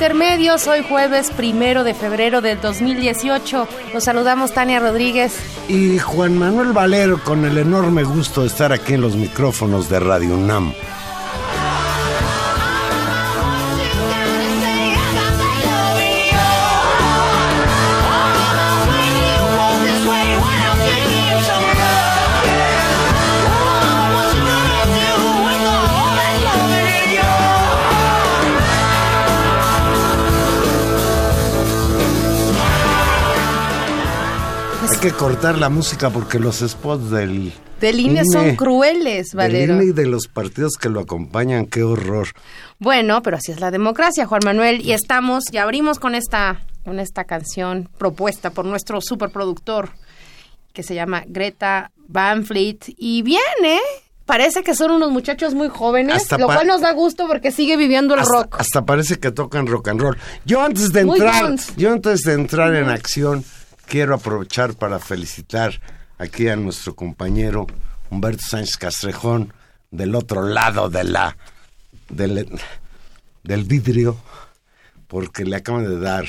Intermedios, hoy jueves primero de febrero del 2018. Los saludamos Tania Rodríguez. Y Juan Manuel Valero con el enorme gusto de estar aquí en los micrófonos de Radio UNAM. Que cortar la música porque los spots del... Del INE, son crueles, Valero. Del INE y de los partidos que lo acompañan, qué horror. Bueno, pero así es la democracia, Juan Manuel. Y estamos, y abrimos con esta, con esta canción propuesta por nuestro superproductor, que se llama Greta Van Fleet. Y viene, parece que son unos muchachos muy jóvenes, lo cual nos da gusto porque sigue viviendo el rock. Hasta parece que tocan rock and roll. Yo antes de entrar, yo antes de entrar en acción quiero aprovechar para felicitar aquí a nuestro compañero Humberto Sánchez Castrejón del otro lado de la del, del vidrio porque le acaban de dar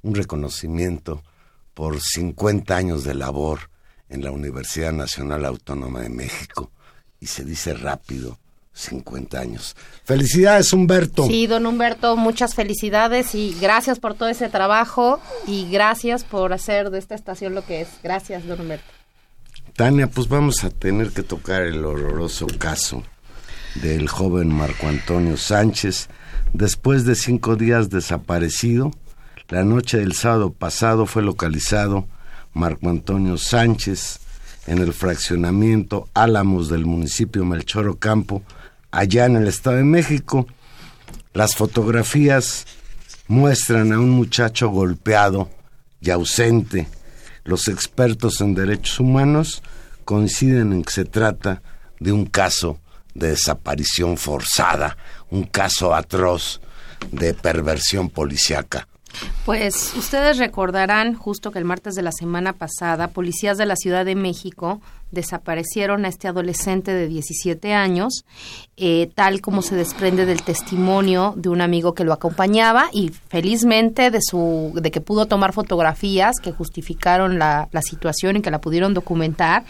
un reconocimiento por 50 años de labor en la Universidad Nacional Autónoma de México y se dice rápido 50 años. Felicidades, Humberto. Sí, don Humberto, muchas felicidades y gracias por todo ese trabajo y gracias por hacer de esta estación lo que es. Gracias, don Humberto. Tania, pues vamos a tener que tocar el horroroso caso del joven Marco Antonio Sánchez. Después de cinco días desaparecido, la noche del sábado pasado fue localizado Marco Antonio Sánchez en el fraccionamiento Álamos del municipio Melchor Ocampo, allá en el Estado de México. Las fotografías muestran a un muchacho golpeado y ausente. Los expertos en derechos humanos coinciden en que se trata de un caso de desaparición forzada, un caso atroz de perversión policiaca. Pues ustedes recordarán justo que el martes de la semana pasada, policías de la Ciudad de México desaparecieron a este adolescente de 17 años, eh, tal como se desprende del testimonio de un amigo que lo acompañaba y felizmente de, su, de que pudo tomar fotografías que justificaron la, la situación y que la pudieron documentar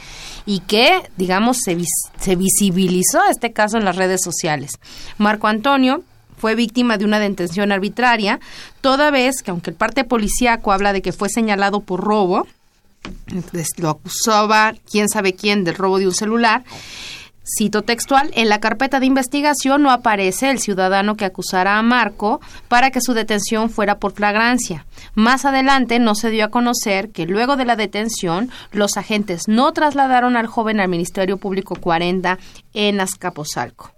y que, digamos, se, se visibilizó este caso en las redes sociales. Marco Antonio fue víctima de una detención arbitraria, toda vez que aunque el parte policíaco habla de que fue señalado por robo, lo acusaba quién sabe quién del robo de un celular, Cito textual, en la carpeta de investigación no aparece el ciudadano que acusara a Marco para que su detención fuera por flagrancia. Más adelante no se dio a conocer que luego de la detención los agentes no trasladaron al joven al Ministerio Público 40 en Azcapotzalco.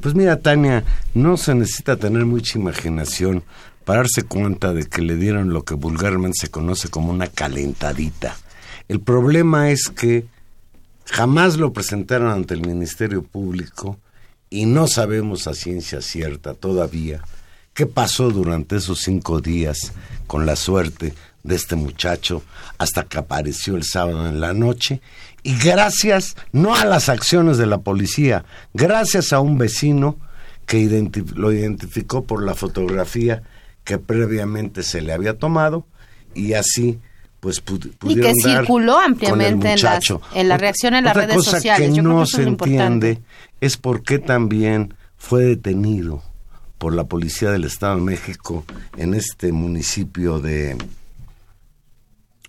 Pues mira, Tania, no se necesita tener mucha imaginación para darse cuenta de que le dieron lo que vulgarmente se conoce como una calentadita. El problema es que jamás lo presentaron ante el Ministerio Público y no sabemos a ciencia cierta todavía qué pasó durante esos cinco días con la suerte de este muchacho hasta que apareció el sábado en la noche. Y gracias no a las acciones de la policía, gracias a un vecino que lo identificó por la fotografía que previamente se le había tomado y así pues y que circuló ampliamente en, las, en la reacción en las redes cosa sociales. Que no se entiende es por qué también fue detenido por la policía del Estado de México en este municipio de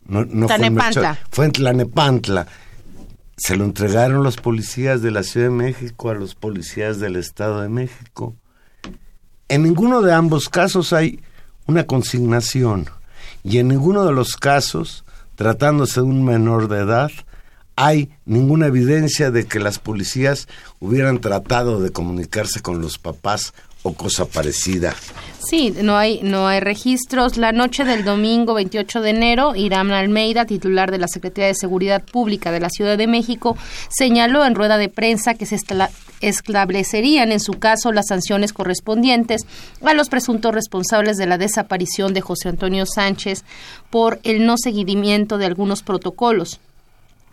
no, no Tlanepantla. Fue, en Tlanepantla. Se lo entregaron los policías de la Ciudad de México a los policías del Estado de México. En ninguno de ambos casos hay una consignación y en ninguno de los casos, tratándose de un menor de edad, hay ninguna evidencia de que las policías hubieran tratado de comunicarse con los papás o cosa parecida. Sí, no hay, no hay registros. La noche del domingo 28 de enero, Irán Almeida, titular de la Secretaría de Seguridad Pública de la Ciudad de México, señaló en rueda de prensa que se establecerían en su caso las sanciones correspondientes a los presuntos responsables de la desaparición de José Antonio Sánchez por el no seguimiento de algunos protocolos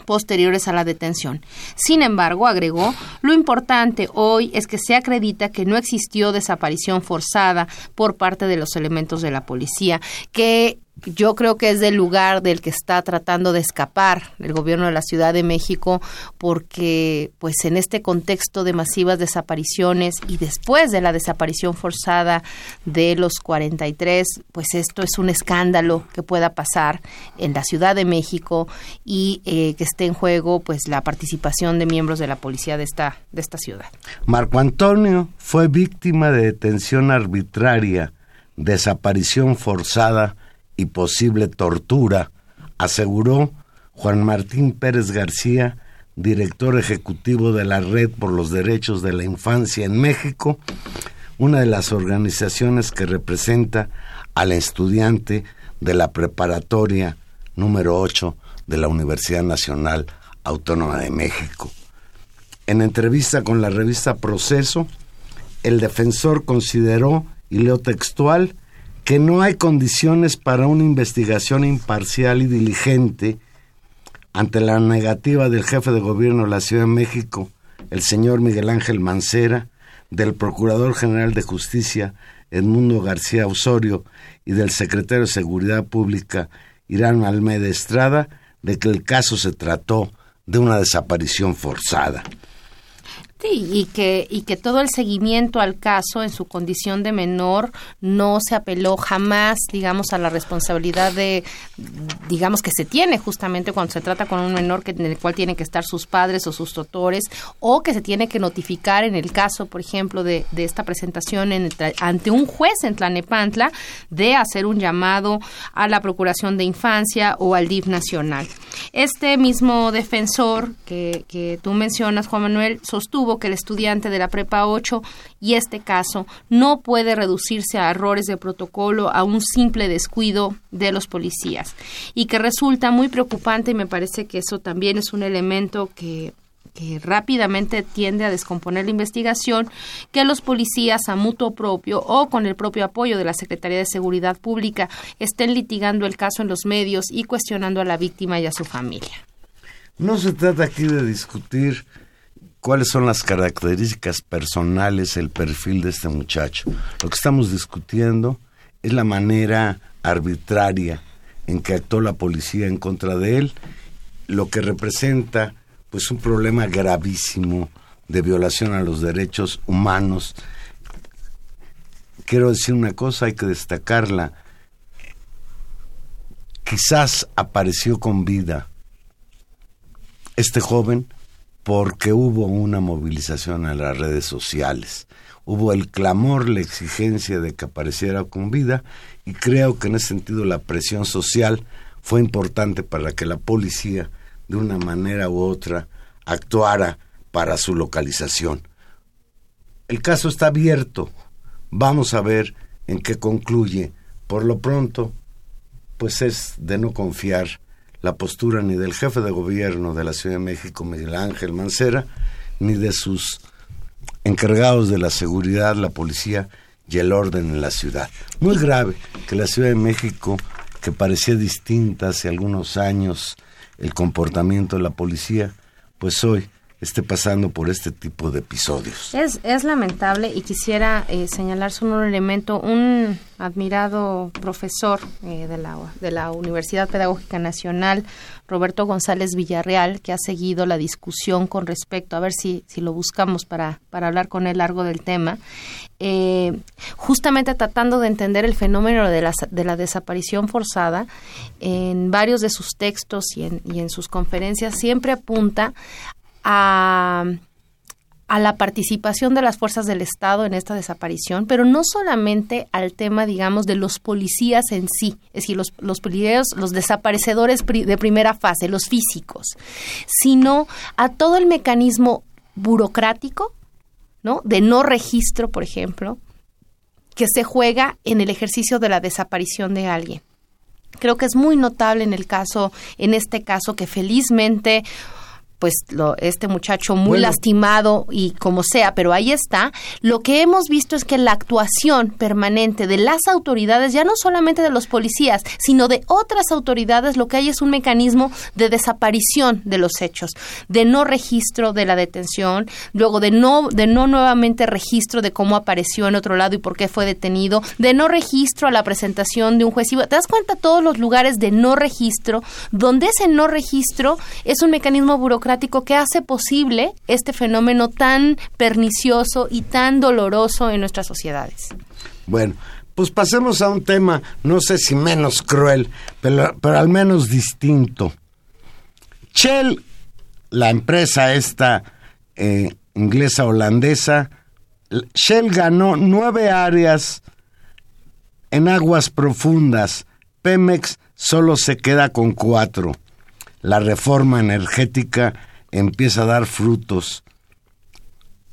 posteriores a la detención. Sin embargo, agregó, lo importante hoy es que se acredita que no existió desaparición forzada por parte de los elementos de la policía, que yo creo que es del lugar del que está tratando de escapar el gobierno de la Ciudad de México porque pues en este contexto de masivas desapariciones y después de la desaparición forzada de los 43 pues esto es un escándalo que pueda pasar en la Ciudad de México y eh, que esté en juego pues la participación de miembros de la policía de esta de esta ciudad. Marco Antonio fue víctima de detención arbitraria, desaparición forzada y posible tortura, aseguró Juan Martín Pérez García, director ejecutivo de la Red por los Derechos de la Infancia en México, una de las organizaciones que representa al estudiante de la preparatoria número 8 de la Universidad Nacional Autónoma de México. En entrevista con la revista Proceso, el defensor consideró, y leo textual, que no hay condiciones para una investigación imparcial y diligente ante la negativa del jefe de gobierno de la Ciudad de México, el señor Miguel Ángel Mancera, del Procurador General de Justicia, Edmundo García Osorio, y del Secretario de Seguridad Pública, Irán Almeida Estrada, de que el caso se trató de una desaparición forzada. Sí, y que, y que todo el seguimiento al caso en su condición de menor no se apeló jamás, digamos, a la responsabilidad de, digamos, que se tiene justamente cuando se trata con un menor que, en el cual tienen que estar sus padres o sus tutores, o que se tiene que notificar en el caso, por ejemplo, de, de esta presentación en, ante un juez en Tlanepantla, de hacer un llamado a la Procuración de Infancia o al DIF Nacional. Este mismo defensor que, que tú mencionas, Juan Manuel, sostuvo que el estudiante de la Prepa 8 y este caso no puede reducirse a errores de protocolo, a un simple descuido de los policías y que resulta muy preocupante y me parece que eso también es un elemento que que rápidamente tiende a descomponer la investigación, que los policías a mutuo propio o con el propio apoyo de la Secretaría de Seguridad Pública estén litigando el caso en los medios y cuestionando a la víctima y a su familia. No se trata aquí de discutir cuáles son las características personales, el perfil de este muchacho. Lo que estamos discutiendo es la manera arbitraria en que actuó la policía en contra de él, lo que representa pues un problema gravísimo de violación a los derechos humanos. Quiero decir una cosa, hay que destacarla. Quizás apareció con vida este joven porque hubo una movilización en las redes sociales. Hubo el clamor, la exigencia de que apareciera con vida y creo que en ese sentido la presión social fue importante para que la policía de una manera u otra actuara para su localización. El caso está abierto. Vamos a ver en qué concluye. Por lo pronto, pues es de no confiar la postura ni del jefe de gobierno de la Ciudad de México, Miguel Ángel Mancera, ni de sus encargados de la seguridad, la policía y el orden en la ciudad. Muy grave que la Ciudad de México, que parecía distinta hace algunos años el comportamiento de la policía, pues hoy esté pasando por este tipo de episodios. Es, es lamentable y quisiera eh, señalar solo un elemento. Un admirado profesor eh, de, la, de la Universidad Pedagógica Nacional, Roberto González Villarreal, que ha seguido la discusión con respecto, a ver si, si lo buscamos para, para hablar con él largo del tema, eh, justamente tratando de entender el fenómeno de la, de la desaparición forzada, en varios de sus textos y en, y en sus conferencias siempre apunta a, la participación de las fuerzas del Estado en esta desaparición, pero no solamente al tema, digamos, de los policías en sí, es decir, los, los policías, los desaparecedores de primera fase, los físicos, sino a todo el mecanismo burocrático, ¿no? De no registro, por ejemplo, que se juega en el ejercicio de la desaparición de alguien. Creo que es muy notable en el caso, en este caso, que felizmente pues lo, este muchacho muy Bueno. lastimado y como sea, pero ahí está. Lo que hemos visto es que la actuación permanente de las autoridades, ya no solamente de los policías, sino de otras autoridades, lo que hay es un mecanismo de desaparición de los hechos, de no registro de la detención, luego de no, de no nuevamente registro de cómo apareció en otro lado y por qué fue detenido, de no registro a la presentación de un juez. Y ¿Te das cuenta todos los lugares de no registro, donde ese no registro es un mecanismo burocrático que hace posible este fenómeno tan pernicioso y tan doloroso en nuestras sociedades? Bueno, pues pasemos a un tema, no sé si menos cruel, pero, pero al menos distinto. Shell, la empresa esta eh, inglesa holandesa, Shell ganó nueve áreas en aguas profundas. Pemex solo se queda con cuatro. La reforma energética empieza a dar frutos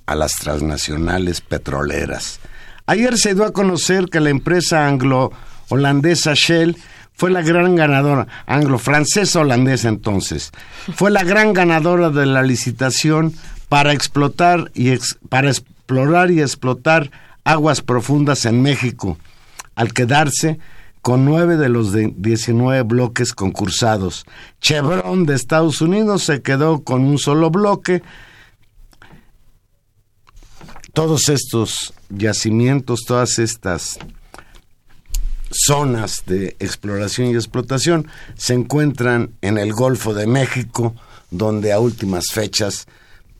a las transnacionales petroleras. Ayer se dio a conocer que la empresa anglo-holandesa Shell fue la gran ganadora, anglo-francesa holandesa entonces, fue la gran ganadora de la licitación para explotar y para explorar y explotar aguas profundas en México, al quedarse con nueve de los de 19 bloques concursados. Chevron de Estados Unidos se quedó con un solo bloque, todos estos yacimientos, todas estas zonas de exploración y explotación se encuentran en el Golfo de México, donde a últimas fechas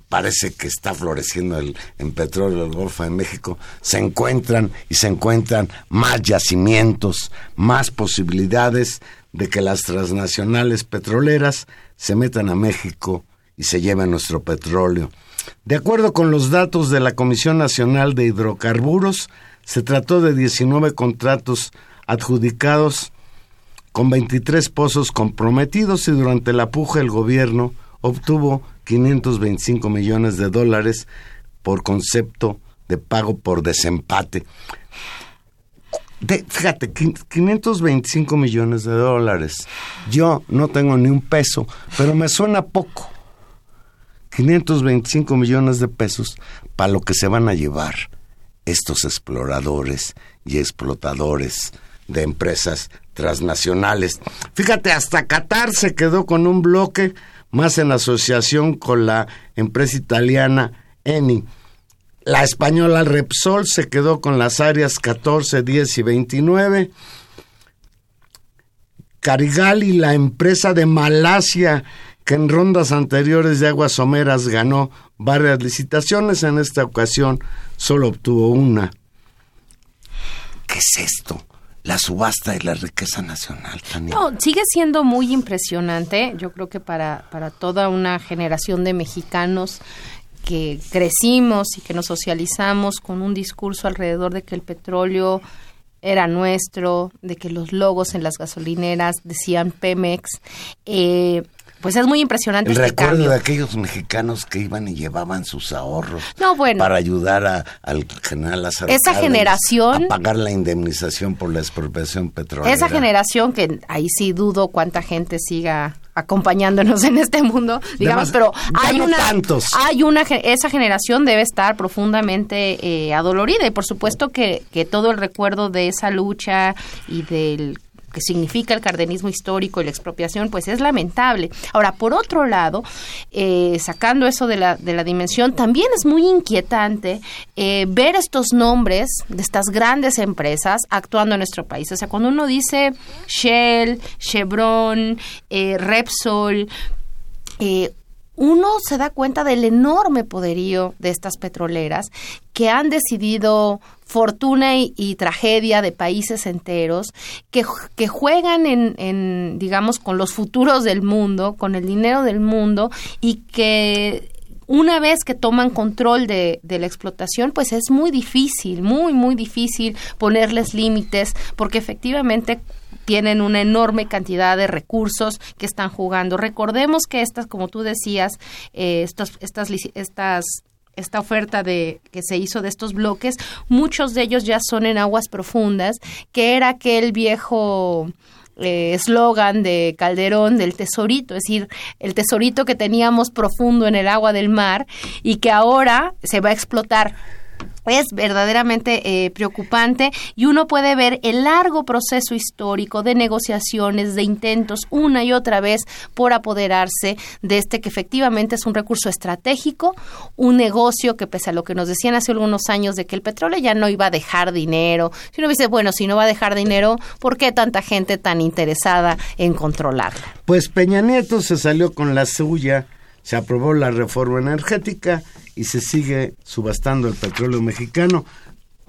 parece que está floreciendo el, en petróleo el Golfo de México, se encuentran y se encuentran más yacimientos, más posibilidades de que las transnacionales petroleras se metan a México y se lleven nuestro petróleo. De acuerdo con los datos de la Comisión Nacional de Hidrocarburos, se trató de 19 contratos adjudicados con 23 pozos comprometidos y durante la puja el gobierno obtuvo 525 millones de dólares por concepto de pago por desempate. De- fíjate, quin- 525 millones de dólares. Yo no tengo ni un peso, pero me suena poco. 525 millones de pesos para lo que se van a llevar estos exploradores y explotadores de empresas transnacionales. Fíjate, hasta Qatar se quedó con un bloque más en asociación con la empresa italiana Eni. La española Repsol se quedó con las áreas 14, 10 y 29. Carigali, la empresa de Malasia, que en rondas anteriores de aguas someras ganó varias licitaciones, en esta ocasión solo obtuvo una. ¿Qué es esto? La subasta de la riqueza nacional. No, sigue siendo muy impresionante, yo creo que para, para toda una generación de mexicanos que crecimos y que nos socializamos con un discurso alrededor de que el petróleo era nuestro, de que los logos en las gasolineras decían Pemex, eh, pues es muy impresionante El este recuerdo cambio. de aquellos mexicanos que iban y llevaban sus ahorros No, bueno. para ayudar a- al general Lázaro Esa Cárdenas generación- a pagar la indemnización por la expropiación petrolera. Esa generación que ahí sí dudo cuánta gente siga acompañándonos en este mundo, digamos, pero hay una, hay una, esa generación debe estar profundamente eh, adolorida y por supuesto que, que todo el recuerdo de esa lucha y del que significa el cardenismo histórico y la expropiación, pues es lamentable. Ahora, por otro lado, eh, sacando eso de la, de la dimensión, también es muy inquietante eh, ver estos nombres de estas grandes empresas actuando en nuestro país. O sea, cuando uno dice Shell, Chevron, eh, Repsol, uno se da cuenta del enorme poderío de estas petroleras que han decidido fortuna y, tragedia de países enteros, que, juegan en, en, digamos, con los futuros del mundo, con el dinero del mundo y que una vez que toman control de, de, la explotación, pues es muy difícil, muy, muy difícil ponerles límites, porque efectivamente tienen una enorme cantidad de recursos que están jugando. Recordemos que estas, como tú decías, eh, estas, estas, estas esta oferta de que se hizo de estos bloques, muchos de ellos ya son en aguas profundas, que era aquel viejo eh, eslogan de Calderón del tesorito, es decir, el tesorito que teníamos profundo en el agua del mar y que ahora se va a explotar es verdaderamente eh, preocupante y uno puede ver el largo proceso histórico de negociaciones, de intentos una y otra vez por apoderarse de este que efectivamente es un recurso estratégico, un negocio que pese a lo que nos decían hace algunos años de que el petróleo ya no iba a dejar dinero, si uno dice, bueno, si no va a dejar dinero, ¿por qué tanta gente tan interesada en controlarlo? Pues Peña Nieto se salió con la suya, se aprobó la reforma energética y se sigue subastando el petróleo mexicano.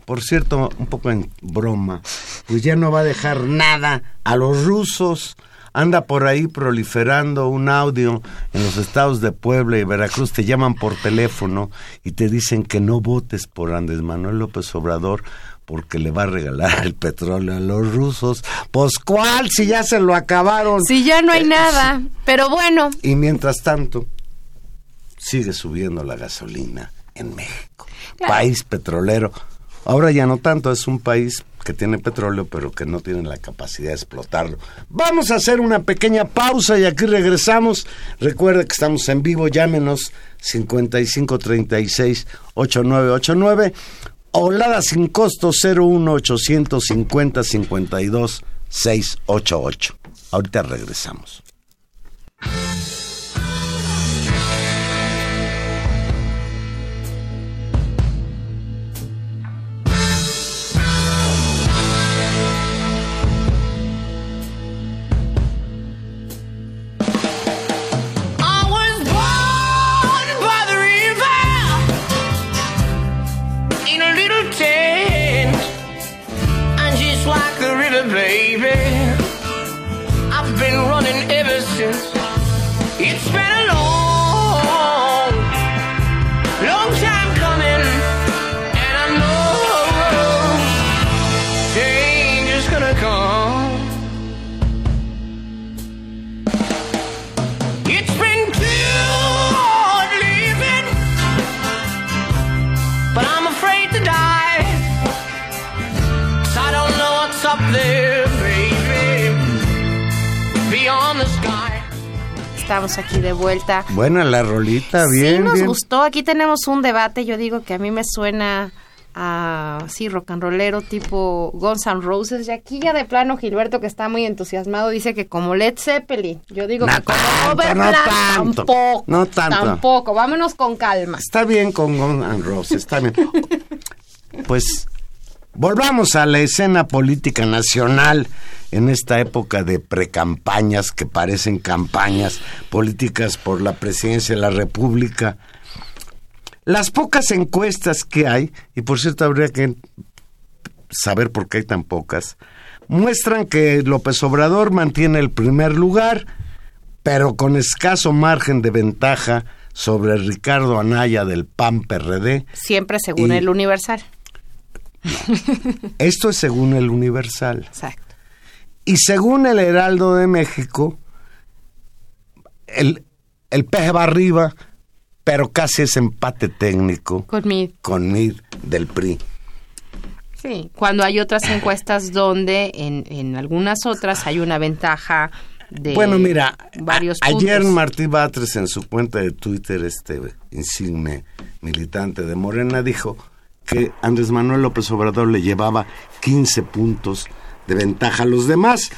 Por cierto, un poco en broma, pues ya no va a dejar nada a los rusos. Anda por ahí proliferando un audio en los estados de Puebla y Veracruz, te llaman por teléfono y te dicen que no votes por Andrés Manuel López Obrador porque le va a regalar el petróleo a los rusos. Pues cuál, si ya se lo acabaron. Si ya no hay eh, nada, pero bueno. Y mientras tanto, sigue subiendo la gasolina en México. País petrolero. Ahora ya no tanto, es un país que tiene petróleo, pero que no tiene la capacidad de explotarlo. Vamos a hacer una pequeña pausa y aquí regresamos. Recuerde que estamos en vivo, llámenos 5536 8989 o sin costo 01850 52 688. Ahorita regresamos. Estamos aquí de vuelta. Buena la rolita, bien. Sí, nos bien. gustó. Aquí tenemos un debate. Yo digo que a mí me suena a, sí, rock and rollero tipo Guns N' Roses. Y aquí ya de plano Gilberto, que está muy entusiasmado, dice que como Led Zeppelin. Yo digo que como no tanto, tampoco. No tanto. Tampoco. Vámonos con calma. Está bien con Guns N' Roses, está bien. pues volvamos a la escena política nacional en esta época de precampañas que parecen campañas políticas por la presidencia de la República. Las pocas encuestas que hay, y por cierto habría que saber por qué hay tan pocas, muestran que López Obrador mantiene el primer lugar, pero con escaso margen de ventaja sobre Ricardo Anaya del PAN PRD. Siempre según el Universal. Esto es según el Universal. Exacto. Y según el Heraldo de México, el, el peje va arriba, pero casi es empate técnico. Con Mid. Con Mid del PRI. Sí, cuando hay otras encuestas donde en, en algunas otras hay una ventaja de bueno, mira, varios ayer puntos. Martí Batres en su cuenta de Twitter, este insigne militante de Morena, dijo que Andrés Manuel López Obrador le llevaba 15 puntos de ventaja a los demás.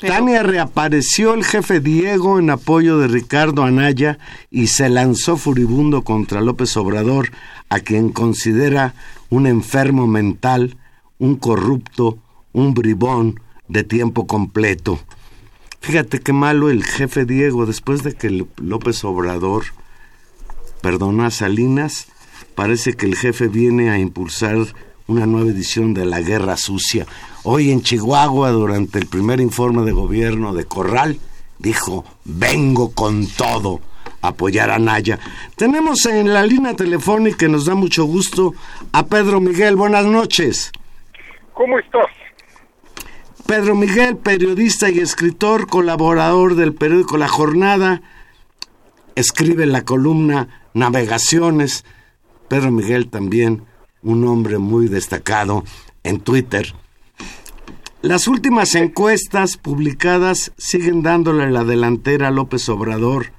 Pero- Tania reapareció el jefe Diego en apoyo de Ricardo Anaya y se lanzó furibundo contra López Obrador, a quien considera un enfermo mental, un corrupto, un bribón de tiempo completo. Fíjate qué malo el jefe Diego, después de que López Obrador perdonó a Salinas, parece que el jefe viene a impulsar una nueva edición de la Guerra Sucia. Hoy en Chihuahua, durante el primer informe de gobierno de Corral, dijo, vengo con todo a apoyar a Naya. Tenemos en la línea telefónica, que nos da mucho gusto, a Pedro Miguel. Buenas noches. ¿Cómo estás? Pedro Miguel, periodista y escritor, colaborador del periódico La Jornada, escribe la columna Navegaciones. Pedro Miguel también, un hombre muy destacado en Twitter. Las últimas encuestas publicadas siguen dándole la delantera a López Obrador,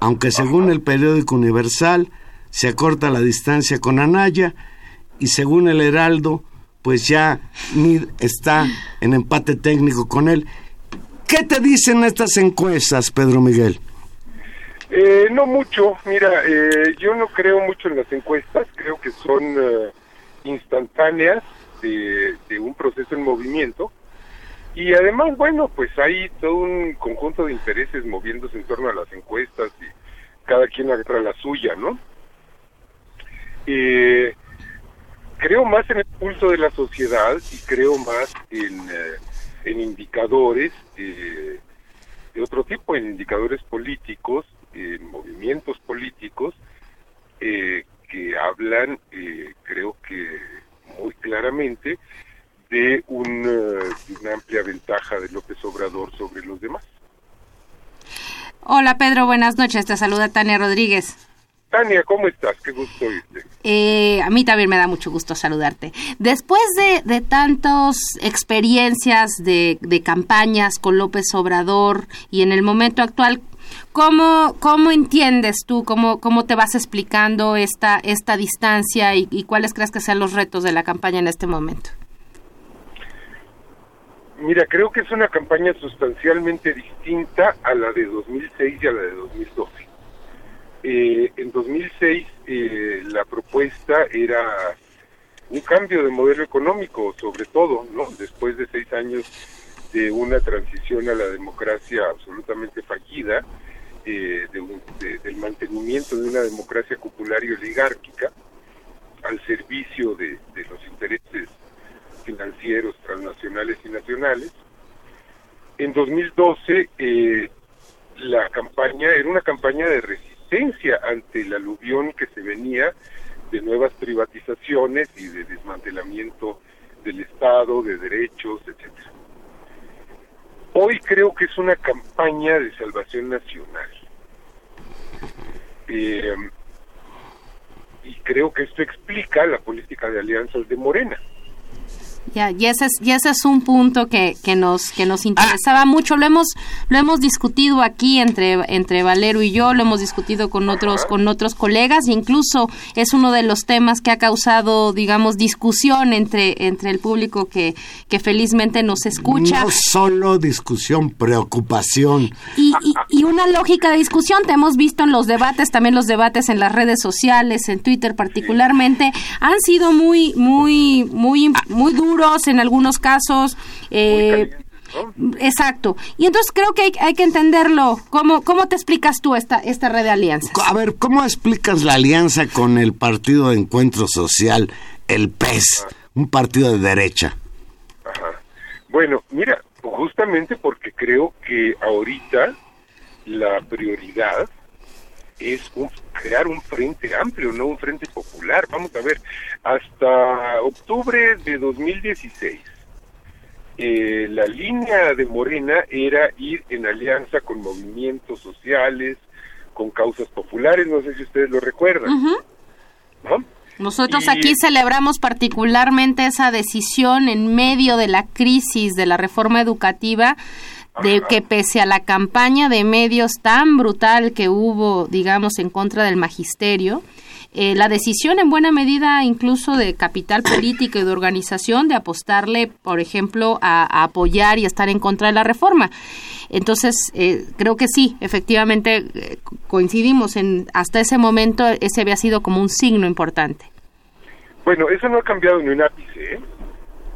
aunque según el periódico Universal se acorta la distancia con Anaya y según el Heraldo, pues ya está en empate técnico con él. ¿Qué te dicen estas encuestas, Pedro Miguel? Eh, no mucho, mira, eh, yo no creo mucho en las encuestas, creo que son eh, instantáneas de, de un proceso en movimiento. Y además, bueno, pues hay todo un conjunto de intereses moviéndose en torno a las encuestas y cada quien agarra la suya, ¿no? Eh, creo más en el pulso de la sociedad y creo más en, eh, en indicadores eh, de otro tipo, en indicadores políticos, en movimientos políticos eh, que hablan, eh, creo que muy claramente, de, un, eh, de una amplia ventaja de López Obrador sobre los demás. Hola Pedro, buenas noches. Te saluda Tania Rodríguez. Tania, ¿cómo estás? Qué gusto oírte. Eh, a mí también me da mucho gusto saludarte. Después de, de tantas experiencias de, de campañas con López Obrador y en el momento actual, ¿cómo, cómo entiendes tú, cómo, cómo te vas explicando esta, esta distancia y, cuáles crees que sean los retos de la campaña en este momento? Mira, creo que es una campaña sustancialmente distinta a la de 2006 y a la de 2012. Eh, en 2006 eh, la propuesta era un cambio de modelo económico, sobre todo, ¿no? Después de seis años de una transición a la democracia absolutamente fallida, eh, de un- de- del mantenimiento de una democracia popular y oligárquica al servicio de, de los intereses financieros transnacionales y nacionales. En 2012 eh, la campaña era una campaña de resistencia ante el aluvión que se venía de nuevas privatizaciones y de desmantelamiento del Estado, de derechos, etcétera. Hoy creo que es una campaña de salvación nacional. Eh, y creo que esto explica la política de alianzas de Morena. Ya, y ese es, y ese es un punto que, que nos que nos interesaba mucho. Lo hemos lo hemos discutido aquí entre entre Valero y yo, lo hemos discutido con otros con otros colegas, e incluso es uno de los temas que ha causado, digamos, discusión entre entre el público que que felizmente nos escucha. No solo discusión, preocupación. Y, y, y una lógica de discusión, te hemos visto en los debates, también los debates en las redes sociales, en Twitter particularmente, han sido muy, muy, muy, muy duros en algunos casos. eh, ¿no? exacto. Y entonces creo que hay, hay que entenderlo. ¿Cómo, ¿Cómo te explicas tú esta, esta red de alianzas? A ver, ¿cómo explicas la alianza con el Partido de Encuentro Social, el PES, un partido de derecha? Ajá. Bueno, mira, justamente porque creo que ahorita la prioridad es un- crear un frente amplio, no un frente popular. Vamos a ver, hasta octubre de 2016, eh, la línea de Morena era ir en alianza con movimientos sociales, con causas populares, no sé si ustedes lo recuerdan. ¿no? Nosotros Y- aquí celebramos particularmente esa decisión en medio de la crisis de la reforma educativa. De que pese a la campaña de medios tan brutal que hubo, digamos, en contra del magisterio, eh, la decisión en buena medida incluso de capital político y de organización de apostarle, por ejemplo, a, apoyar y estar en contra de la reforma. Entonces, eh, creo que sí, efectivamente eh, coincidimos en hasta ese momento ese había sido como un signo importante. Bueno, eso no ha cambiado ni un ápice.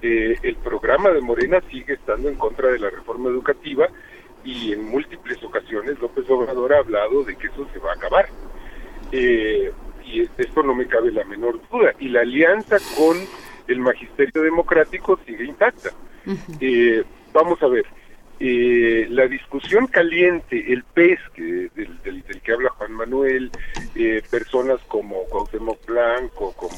El programa de Morena sigue estando en contra de la reforma educativa y en múltiples ocasiones López Obrador ha hablado de que eso se va a acabar. Eh, y esto no me cabe la menor duda. Y la alianza con el magisterio democrático sigue intacta. Eh, vamos a ver, eh, la discusión caliente, el pez que, del, que habla Juan Manuel, eh, personas como Cuauhtémoc Blanco, como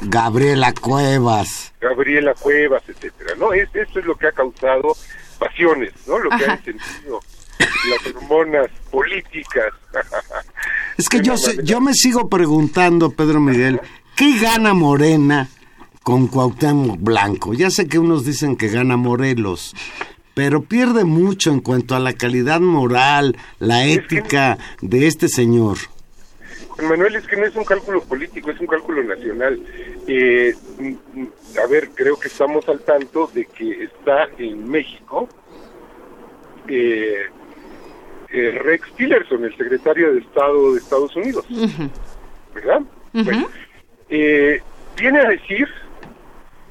Gabriela Cuevas. Gabriela Cuevas, etcétera, ¿no? Es, esto es lo que ha causado pasiones, ¿no? Lo que ha encendido las hormonas políticas. es que yo, yo me sigo preguntando, Pedro Miguel, ¿qué gana Morena con Cuauhtémoc Blanco? Ya sé que unos dicen que gana Morelos, pero pierde mucho en cuanto a la calidad moral, la ética de este señor. Juan Manuel, es que no es un cálculo político, es un cálculo nacional. Eh, a ver, creo que estamos al tanto de que está en México eh, eh, Rex Tillerson, el secretario de Estado de Estados Unidos. ¿Verdad? Eh, viene a decir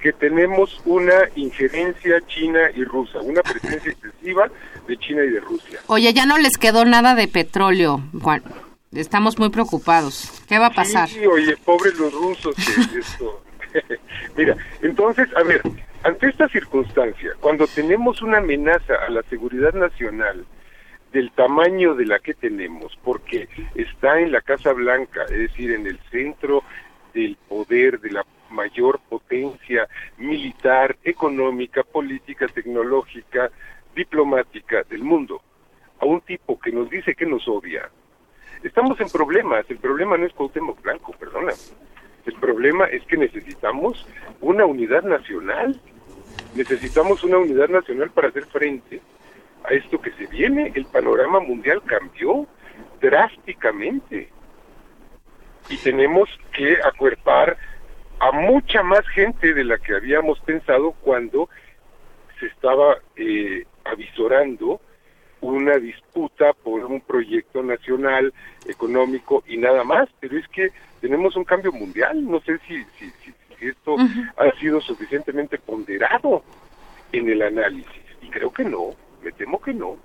que tenemos una injerencia china y rusa, una presencia excesiva de China y de Rusia. Oye, ya no les quedó nada de petróleo, Juan. Estamos muy preocupados. ¿Qué va a pasar? Sí, oye, pobres los rusos. Mira, entonces, a ver, ante esta circunstancia, cuando tenemos una amenaza a la seguridad nacional, del tamaño de la que tenemos, porque está en la Casa Blanca, es decir, en el centro del poder, de la mayor potencia militar, económica, política, tecnológica, diplomática del mundo, a un tipo que nos dice que nos odia. Estamos en problemas, el problema no es Cuauhtémoc Blanco, perdona. El problema es que necesitamos una unidad nacional. Necesitamos una unidad nacional para hacer frente a esto que se viene. El panorama mundial cambió drásticamente y tenemos que acuerpar a mucha más gente de la que habíamos pensado cuando se estaba eh, avisorando una disputa por un proyecto nacional, económico y nada más, pero es que tenemos un cambio mundial, no sé si, si, esto ha sido suficientemente ponderado en el análisis, y creo que no. Me temo que no.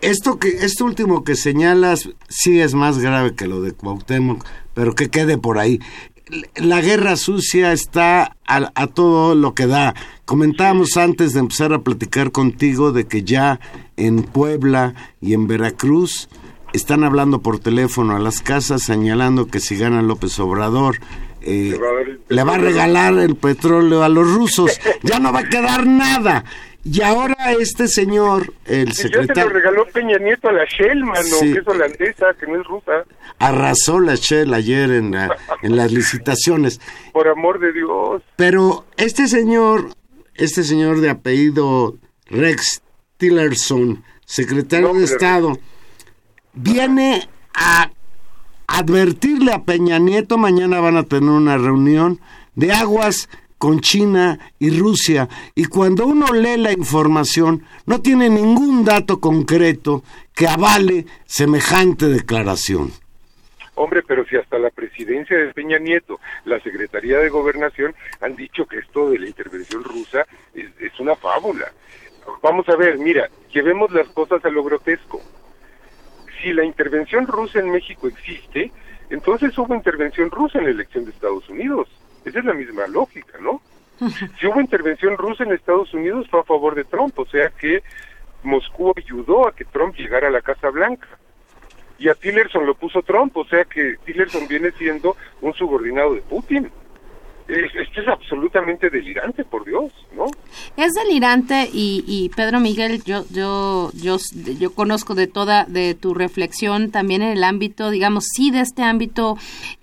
Esto que esto último que señalas sí es más grave que lo de Cuauhtémoc, pero que quede por ahí. La guerra sucia está a, a todo lo que da. Comentábamos antes de empezar a platicar contigo de que ya en Puebla y en Veracruz están hablando por teléfono a las casas señalando que si gana López Obrador eh, le va a regalar el petróleo a los rusos. Ya no va a quedar nada. Y ahora este señor, el secretario... Ya se lo regaló Peña Nieto a la Shell, mano, que es holandesa, que no es rusa. Arrasó la Shell ayer en, en las licitaciones. Por amor de Dios. Pero este señor, este señor de apellido Rex Tillerson, secretario de Estado, viene a advertirle a Peña Nieto, mañana van a tener una reunión de aguas con China y Rusia. Y cuando uno lee la información, no tiene ningún dato concreto que avale semejante declaración. Hombre, pero si hasta la presidencia de Peña Nieto, la Secretaría de Gobernación han dicho que esto de la intervención rusa es, una fábula. Vamos a ver, mira, llevemos las cosas a lo grotesco. Si la intervención rusa en México existe, entonces hubo intervención rusa en la elección de Estados Unidos. Esa es la misma lógica, ¿no? Si hubo intervención rusa en Estados Unidos fue a favor de Trump, o sea que Moscú ayudó a que Trump llegara a la Casa Blanca. Y a Tillerson lo puso Trump, o sea que Tillerson viene siendo un subordinado de Putin esto es absolutamente delirante, por Dios, ¿no? Es delirante y, y, Pedro Miguel, yo, yo, yo, yo conozco de toda de tu reflexión también en el ámbito, digamos, sí de este ámbito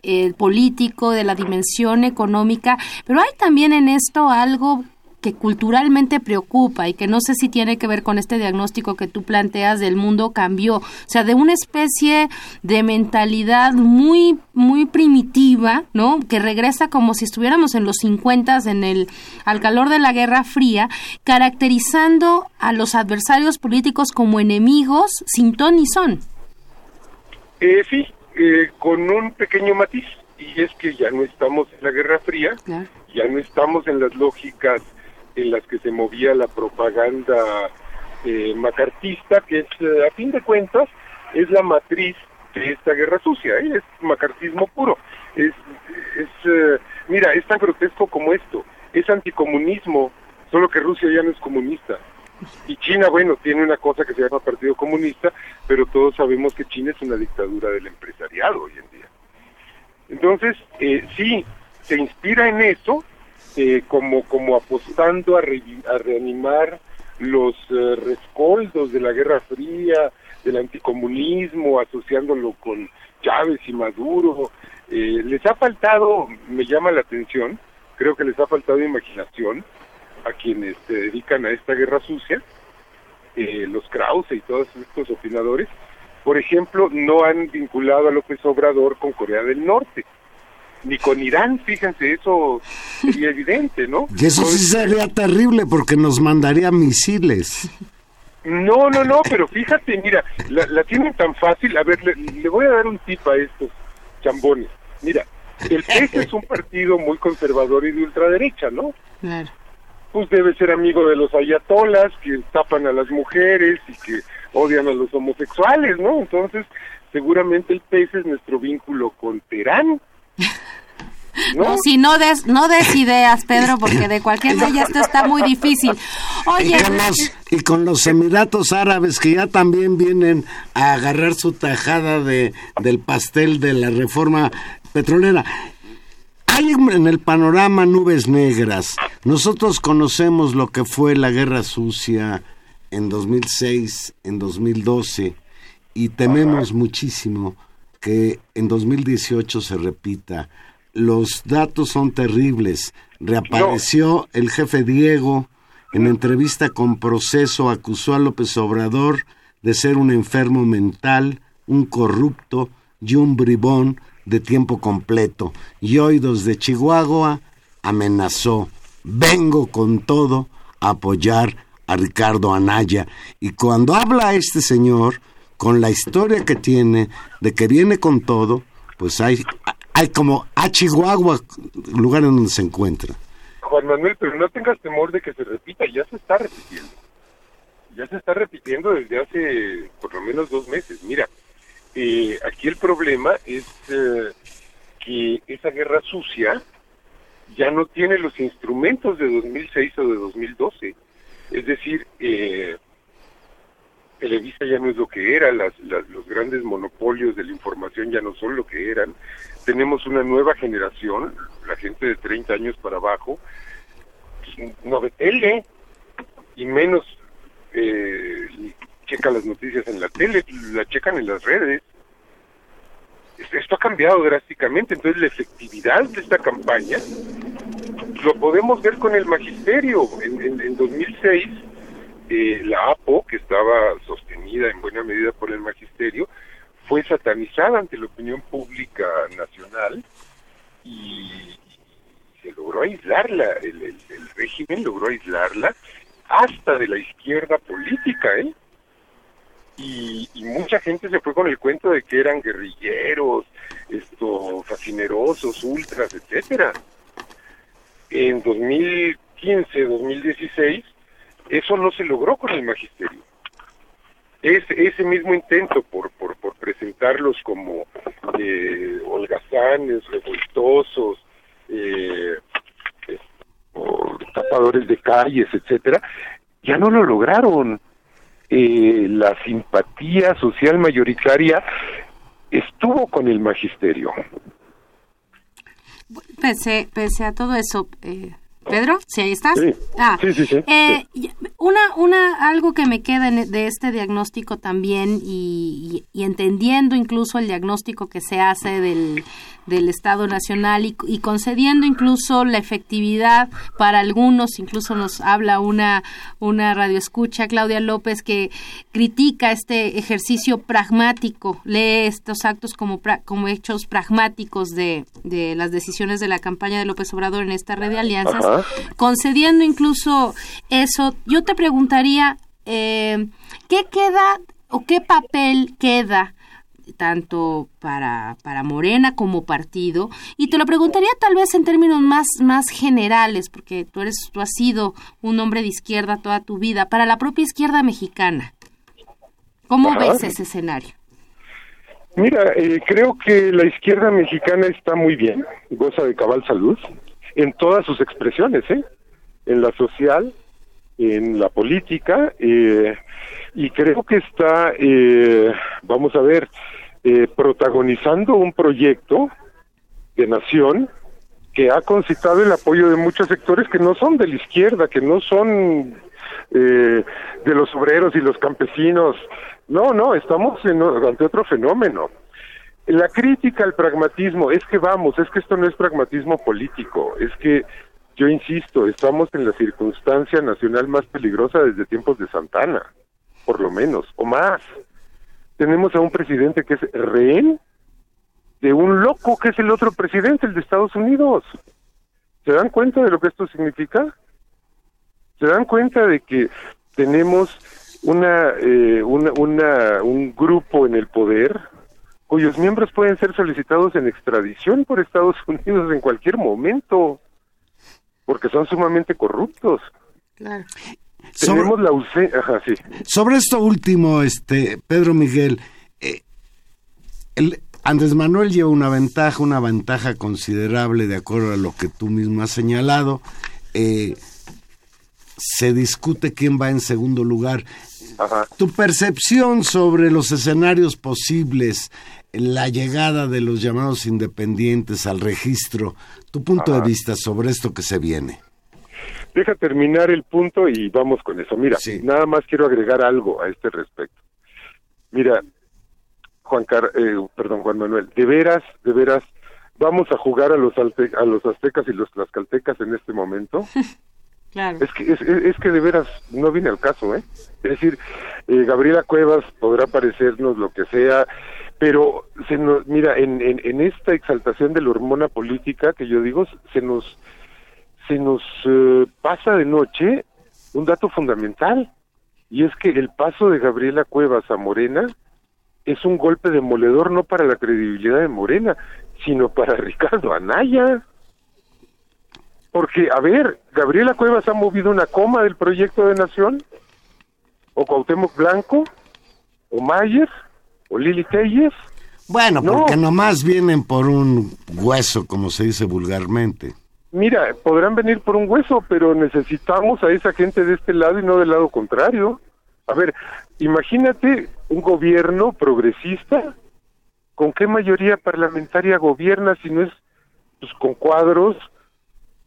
eh, político, de la dimensión económica, pero hay también en esto algo que culturalmente preocupa y que no sé si tiene que ver con este diagnóstico que tú planteas del mundo cambió, o sea, de una especie de mentalidad muy muy primitiva, ¿no? Que regresa como si estuviéramos en los 50 en el al calor de la Guerra Fría, caracterizando a los adversarios políticos como enemigos sin ton ni son. Eh, sí, eh, con un pequeño matiz y es que ya no estamos en la Guerra Fría, ya no estamos en las lógicas en las que se movía la propaganda eh, macartista, que es, eh, a fin de cuentas, es la matriz de esta guerra sucia, ¿eh? es macartismo puro. Es, es mira, es tan grotesco como esto, es anticomunismo, solo que Rusia ya no es comunista. Y China, bueno, tiene una cosa que se llama Partido Comunista, pero todos sabemos que China es una dictadura del empresariado hoy en día. Entonces, eh, sí, se inspira en eso, eh, como, como apostando a, a reanimar los eh, rescoldos de la Guerra Fría, del anticomunismo, asociándolo con Chávez y Maduro. Eh, les ha faltado, me llama la atención, creo que les ha faltado imaginación a quienes se dedican a esta guerra sucia, eh, los Krause y todos estos opinadores, por ejemplo, no han vinculado a López Obrador con Corea del Norte, ni con Irán, fíjense, eso sería evidente, ¿no? Y eso sí sería terrible porque nos mandaría misiles. No, no, no, pero fíjate, mira, la, tienen tan fácil. A ver, le, voy a dar un tip a estos chambones. Mira, el PS es un partido muy conservador y de ultraderecha, ¿no? Claro. Pues debe ser amigo de los ayatolas que tapan a las mujeres y que odian a los homosexuales, ¿no? Entonces, seguramente el pez es nuestro vínculo con Terán. ¿No? si no des, no des ideas, Pedro, porque de cualquier manera esto está muy difícil. Oye, y con, los, y con los Emiratos Árabes que ya también vienen a agarrar su tajada de, del pastel de la reforma petrolera. Hay en el panorama nubes negras. Nosotros conocemos lo que fue la guerra sucia, en 2006, en 2012, y tememos muchísimo que en 2018 se repita. Los datos son terribles. Reapareció el jefe Diego, en entrevista con Proceso acusó a López Obrador de ser un enfermo mental, un corrupto y un bribón de tiempo completo. Y hoy desde Chihuahua amenazó, vengo con todo a apoyar a Ricardo Anaya. Y cuando habla este señor, con la historia que tiene, de que viene con todo, pues hay, hay como a Chihuahua, lugar en donde se encuentra. Juan Manuel, pero no tengas temor de que se repita, ya se está repitiendo. Ya se está repitiendo desde hace por lo menos dos meses. Mira, eh, aquí el problema es eh, que esa guerra sucia ya no tiene los instrumentos de 2006 o de 2012 es decir, eh, Televisa ya no es lo que era, las, los grandes monopolios de la información ya no son lo que eran. Tenemos una nueva generación, la gente de 30 años para abajo, no ve tele y menos eh, checa las noticias en la tele, la checan en las redes. Esto ha cambiado drásticamente, entonces la efectividad de esta campaña lo podemos ver con el magisterio. En, en, 2006, eh, la APO, que estaba sostenida en buena medida por el magisterio, fue satanizada ante la opinión pública nacional y se logró aislarla, el, régimen logró aislarla hasta de la izquierda política, ¿eh? Y, y, mucha gente se fue con el cuento de que eran guerrilleros, esto, fascinerosos, ultras, etcétera en 2015, 2016, eso no se logró con el magisterio. Ese, ese mismo intento por, por, por presentarlos como eh, holgazanes, revoltosos, eh, tapadores de calles, etcétera, ya no lo lograron. Eh, la simpatía social mayoritaria estuvo con el magisterio. Pese, pese a todo eso, eh, Pedro, ¿sí ahí estás? Sí, ah, sí, sí, eh, una, una, algo que me queda de este diagnóstico también y, entendiendo incluso el diagnóstico que se hace del, del Estado Nacional y, concediendo incluso la efectividad para algunos, incluso nos habla una, una radioescucha, Claudia López, que critica este ejercicio pragmático, lee estos actos como, como hechos pragmáticos de, de las decisiones de la campaña de López Obrador en esta red de alianzas, concediendo incluso eso. Yo te preguntaría, eh, ¿qué queda o qué papel queda tanto para, para Morena como partido y te lo preguntaría tal vez en términos más, más generales porque tú eres tú has sido un hombre de izquierda toda tu vida para la propia izquierda mexicana ¿cómo ves ese escenario? Mira, eh, creo que la izquierda mexicana está muy bien, goza de cabal salud en todas sus expresiones, ¿eh? En la social, en la política, eh, y creo que está, eh, vamos a ver, eh, protagonizando un proyecto de nación que ha concitado el apoyo de muchos sectores que no son de la izquierda, que no son eh, de los obreros y los campesinos. No, no, estamos en, ante otro fenómeno. La crítica al pragmatismo es que vamos, es que esto no es pragmatismo político, es que yo insisto, estamos en la circunstancia nacional más peligrosa desde tiempos de Santana por lo menos, o más. Tenemos a un presidente que es rehén de un loco que es el otro presidente, el de Estados Unidos. ¿Se dan cuenta de lo que esto significa? ¿Se dan cuenta de que tenemos una, eh, una, una, un grupo en el poder cuyos miembros pueden ser solicitados en extradición por Estados Unidos en cualquier momento, porque son sumamente corruptos. Claro sobre, la Sobre esto último, este Pedro Miguel, eh, el, Andrés Manuel lleva una ventaja, una ventaja considerable de acuerdo a lo que tú mismo has señalado. Eh, se discute quién va en segundo lugar. Tu percepción sobre los escenarios posibles, la llegada de los llamados independientes al registro, tu punto de vista sobre esto que se viene. Deja terminar el punto y vamos con eso. Mira, nada más quiero agregar algo a este respecto. Mira, Juan Car eh, perdón, Juan Manuel, de veras, de veras, vamos a jugar a los a los aztecas y los tlaxcaltecas en este momento. claro. Es que es, es, que de veras no viene al caso, ¿eh? Es decir, eh, Gabriela Cuevas podrá parecernos lo que sea, pero se nos, mira, en, en, en esta exaltación de la hormona política que yo digo, se nos se nos eh, pasa de noche un dato fundamental, y es que el paso de Gabriela Cuevas a Morena es un golpe demoledor no para la credibilidad de Morena, sino para Ricardo Anaya. Porque, a ver, Gabriela Cuevas ha movido una coma del proyecto de nación, o Cuauhtémoc Blanco, o Mayer, o Lili Telles. Bueno, porque nomás vienen por un hueso, como se dice vulgarmente. Mira, podrán venir por un hueso, pero necesitamos a esa gente de este lado y no del lado contrario. A ver, imagínate un gobierno progresista, ¿con qué mayoría parlamentaria gobierna si no es pues, con cuadros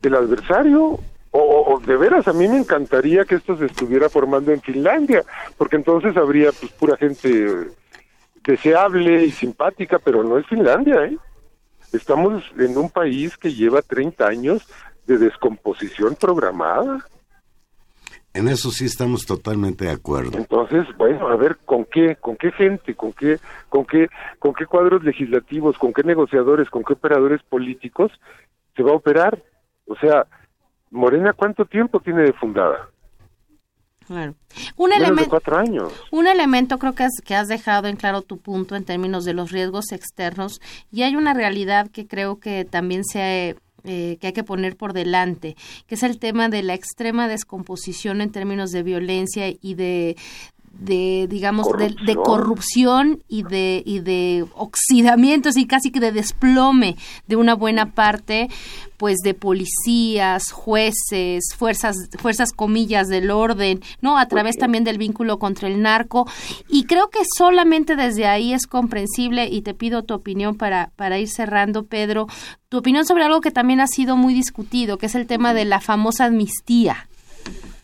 del adversario? O, de veras, a mí me encantaría que esto se estuviera formando en Finlandia, porque entonces habría pues pura gente deseable y simpática, pero no es Finlandia, ¿eh? Estamos en un país que lleva 30 años de descomposición programada. En eso sí estamos totalmente de acuerdo. Entonces, bueno, a ver con qué, con qué gente, con qué, con qué, con qué cuadros legislativos, con qué negociadores, con qué operadores políticos se va a operar. O sea, Morena, ¿cuánto tiempo tiene de fundada? Claro. Un elemento, un elemento creo que has, que has dejado en claro tu punto en términos de los riesgos externos y hay una realidad que creo que también se eh, que hay que poner por delante, que es el tema de la extrema descomposición en términos de violencia y de, de digamos De, corrupción y de y de oxidamiento y casi que de desplome de una buena parte pues de policías, jueces, fuerzas fuerzas comillas del orden, ¿no? A través también del vínculo contra el narco y creo que solamente desde ahí es comprensible y te pido tu opinión para para ir cerrando, Pedro, tu opinión sobre algo que también ha sido muy discutido, que es el tema de la famosa amnistía.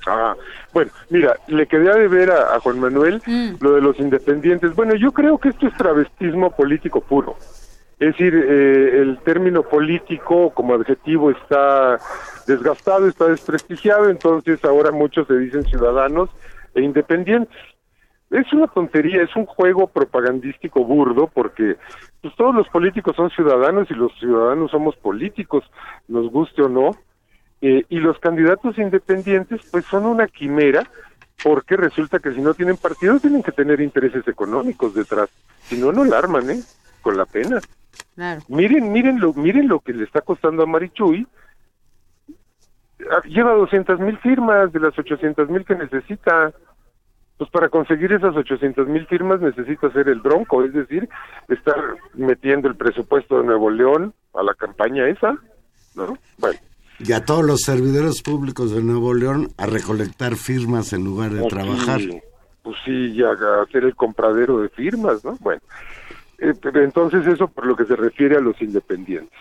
Ah, bueno, mira, le quedé a ver a, Juan Manuel mm. lo de los independientes. Bueno, yo creo que esto es travestismo político puro. Es decir, eh, el término político como adjetivo está desgastado, está desprestigiado, entonces ahora muchos se dicen ciudadanos e independientes. Es una tontería, es un juego propagandístico burdo porque pues todos los políticos son ciudadanos y los ciudadanos somos políticos, nos guste o no, eh, y los candidatos independientes pues son una quimera porque resulta que si no tienen partido tienen que tener intereses económicos detrás, si no, no la arman, ¿eh? Con la pena. Miren, miren lo, miren lo que le está costando a Marichuy. Ah, lleva 200 mil firmas de las 800 mil que necesita. Pues para conseguir esas 800 mil firmas necesita hacer el bronco, es decir, estar metiendo el presupuesto de Nuevo León a la campaña esa, ¿no? Bueno. Y a todos los servidores públicos de Nuevo León a recolectar firmas en lugar de trabajar. Pues sí, y a hacer el compradero de firmas, ¿no? Bueno, eh, pero entonces eso por lo que se refiere a los independientes.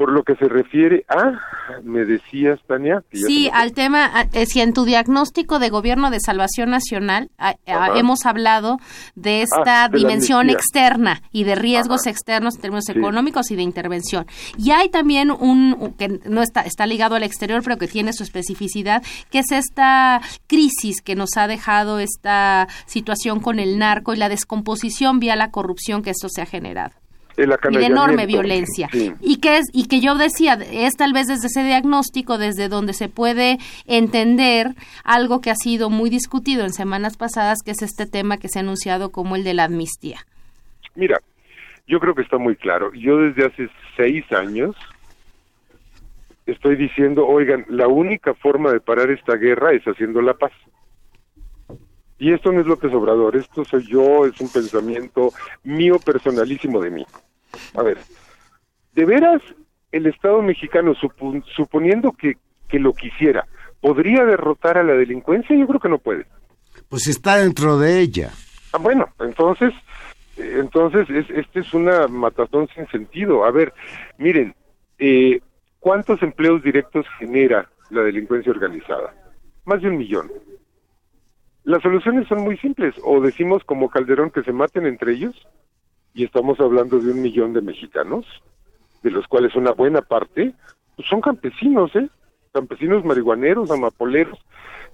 Por lo que se refiere a, me decías, Tania. Sí, al tema, si en tu diagnóstico de gobierno de salvación nacional hemos hablado de esta ah, dimensión externa y de riesgos externos en términos económicos y de intervención. Y hay también un, que no está, está ligado al exterior, pero que tiene su especificidad, que es esta crisis que nos ha dejado esta situación con el narco y la descomposición vía la corrupción que esto se ha generado y de enorme violencia. Y que es y que yo decía, es tal vez desde ese diagnóstico desde donde se puede entender algo que ha sido muy discutido en semanas pasadas, que es este tema que se ha anunciado como el de la amnistía. Mira, yo creo que está muy claro. Yo desde hace seis años estoy diciendo, oigan, la única forma de parar esta guerra es haciendo la paz. Y esto no es López Obrador, esto soy yo, es un pensamiento mío personalísimo de mí. A ver, ¿de veras el Estado mexicano, suponiendo que, que lo quisiera, podría derrotar a la delincuencia? Yo creo que no puede. Pues está dentro de ella. Ah, bueno, entonces, entonces es, este es una matazón sin sentido. A ver, miren, eh, ¿cuántos empleos directos genera la delincuencia organizada? Más de un millón. Las soluciones son muy simples, o decimos como Calderón que se maten entre ellos, y estamos hablando de un millón de mexicanos, de los cuales una buena parte pues son campesinos, ¿eh? Campesinos marihuaneros, amapoleros,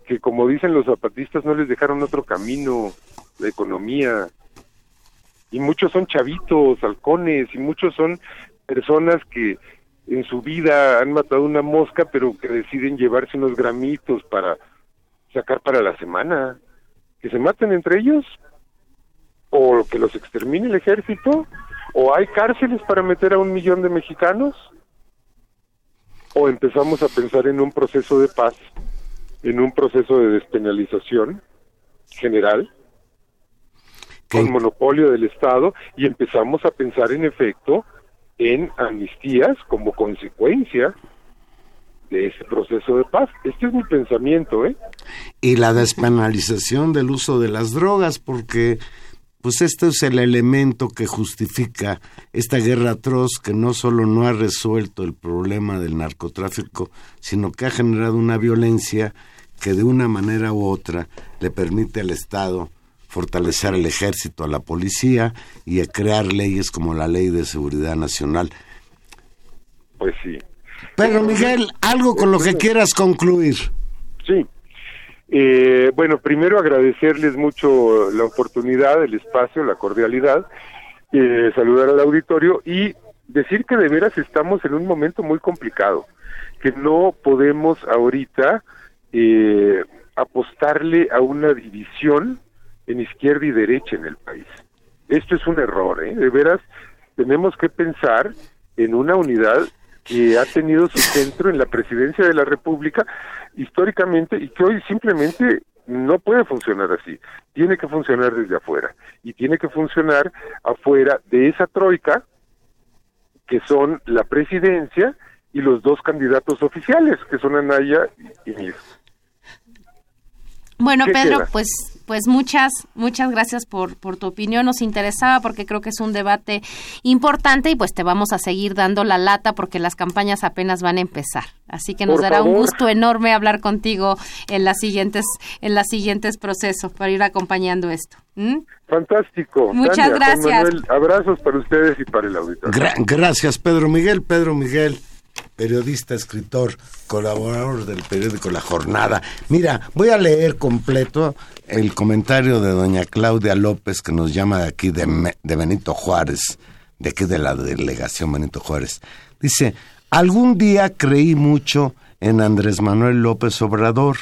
que como dicen los zapatistas no les dejaron otro camino de economía. Y muchos son chavitos, halcones, y muchos son personas que en su vida han matado una mosca, pero que deciden llevarse unos gramitos para sacar para la semana. Que se maten entre ellos, o que los extermine el ejército, o hay cárceles para meter a un millón de mexicanos, o empezamos a pensar en un proceso de paz, en un proceso de despenalización general, con monopolio del Estado, y empezamos a pensar en efecto en amnistías como consecuencia de ese proceso de paz. Este es mi pensamiento, ¿eh? Y la despenalización del uso de las drogas, porque pues este es el elemento que justifica esta guerra atroz que no solo no ha resuelto el problema del narcotráfico, sino que ha generado una violencia que de una manera u otra le permite al Estado fortalecer al ejército, a la policía y a crear leyes como la Ley de Seguridad Nacional. Pues sí, pero Miguel, algo con lo que quieras concluir. Sí. Eh, bueno, primero agradecerles mucho la oportunidad, el espacio, la cordialidad, eh, saludar al auditorio y decir que de veras estamos en un momento muy complicado, que no podemos ahorita eh, apostarle a una división en izquierda y derecha en el país. Esto es un error, ¿eh? De veras tenemos que pensar en una unidad que ha tenido su centro en la presidencia de la República históricamente y que hoy simplemente no puede funcionar así. Tiene que funcionar desde afuera y tiene que funcionar afuera de esa troika que son la presidencia y los dos candidatos oficiales, que son Anaya y Mir. Bueno, Pedro, pues pues muchas, muchas gracias por, por tu opinión. Nos interesaba porque creo que es un debate importante y pues te vamos a seguir dando la lata porque las campañas apenas van a empezar. Así que nos dará un gusto enorme hablar contigo en las siguientes, en las siguientes procesos para ir acompañando esto. Fantástico. Muchas gracias. abrazos para ustedes y para el auditorio. gracias, Pedro Miguel. Pedro Miguel periodista, escritor, colaborador del periódico La Jornada. Mira, voy a leer completo el comentario de doña Claudia López que nos llama de aquí de, Benito Juárez, de aquí de la delegación Benito Juárez. Dice, algún día creí mucho en Andrés Manuel López Obrador,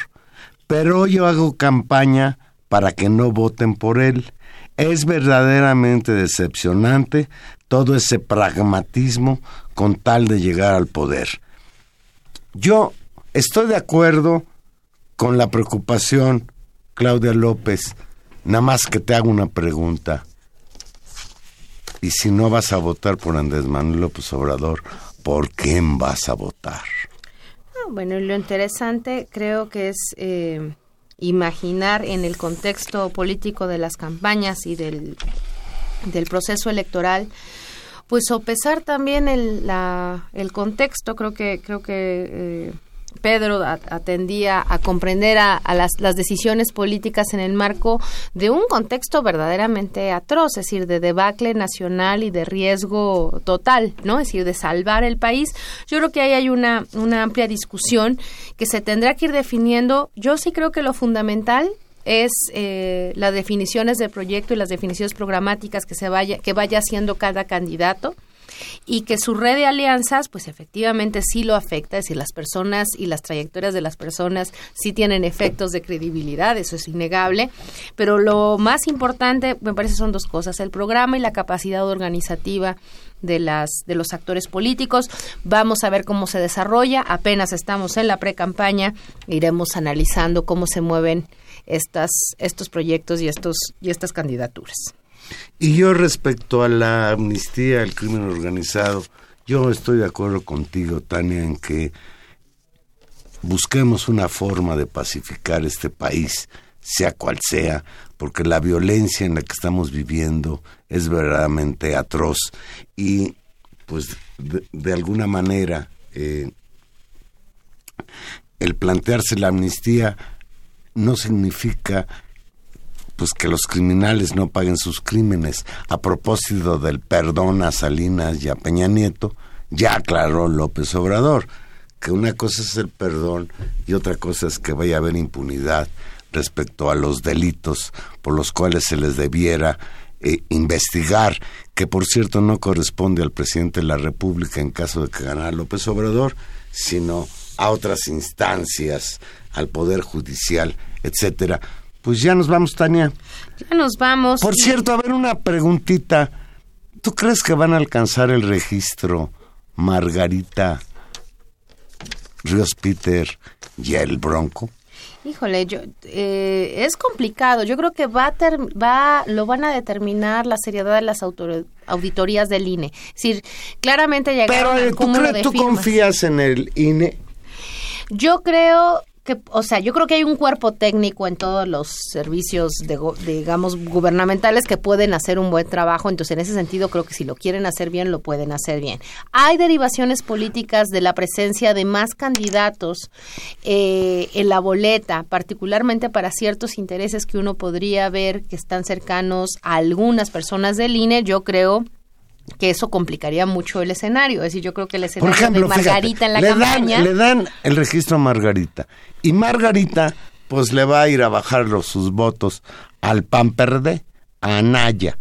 pero yo hago campaña para que no voten por él. Es verdaderamente decepcionante todo ese pragmatismo con tal de llegar al poder. Yo estoy de acuerdo con la preocupación, Claudia López, nada más que te hago una pregunta. Y si no vas a votar por Andrés Manuel López Obrador, ¿por quién vas a votar? Ah, bueno, lo interesante creo que es eh, imaginar en el contexto político de las campañas y del, del proceso electoral pues sopesar también el, la, el contexto, creo que, creo que eh, Pedro atendía a comprender a, las, las, decisiones políticas en el marco de un contexto verdaderamente atroz, es decir, de debacle nacional y de riesgo total, ¿no? Es decir, de salvar el país. Yo creo que ahí hay una, una amplia discusión que se tendrá que ir definiendo. Yo sí creo que lo fundamental es eh, las definiciones del proyecto y las definiciones programáticas que se vaya que vaya haciendo cada candidato y que su red de alianzas pues efectivamente sí lo afecta, es decir, las personas y las trayectorias de las personas sí tienen efectos de credibilidad, eso es innegable, pero lo más importante me parece son dos cosas, el programa y la capacidad organizativa de las de los actores políticos. Vamos a ver cómo se desarrolla, apenas estamos en la pre-campaña, iremos analizando cómo se mueven estas, estos proyectos y, estos, y estas candidaturas. Y yo respecto a la amnistía al crimen organizado, yo estoy de acuerdo contigo, Tania, en que busquemos una forma de pacificar este país, sea cual sea, porque la violencia en la que estamos viviendo es verdaderamente atroz y pues de, alguna manera eh, el plantearse la amnistía no significa pues que los criminales no paguen sus crímenes. A propósito del perdón a Salinas y a Peña Nieto, ya aclaró López Obrador que una cosa es el perdón y otra cosa es que vaya a haber impunidad respecto a los delitos por los cuales se les debiera eh, investigar, que por cierto no corresponde al presidente de la República en caso de que ganara López Obrador, sino a otras instancias al Poder Judicial, etcétera. Pues ya nos vamos, Tania. Ya nos vamos. Por cierto, a ver una preguntita. ¿Tú crees que van a alcanzar el registro Margarita, Ríos Peter y el Bronco? Híjole, yo, eh, es complicado. Yo creo que va, va lo van a determinar la seriedad de las auditorías del INE. Es decir, claramente llegaron Pero, ¿tú, crees, ¿tú confías en el INE? Yo creo que, o sea, yo creo que hay un cuerpo técnico en todos los servicios, de, digamos, gubernamentales que pueden hacer un buen trabajo. Entonces, en ese sentido, creo que si lo quieren hacer bien, lo pueden hacer bien. Hay derivaciones políticas de la presencia de más candidatos eh, en la boleta, particularmente para ciertos intereses que uno podría ver que están cercanos a algunas personas del INE. Yo creo que eso complicaría mucho el escenario. Es decir, yo creo que el escenario de Margarita en la le campaña... Dan, le dan el registro a Margarita. Y Margarita, pues le va a ir a bajar los, sus votos al PAN PRD, a Anaya.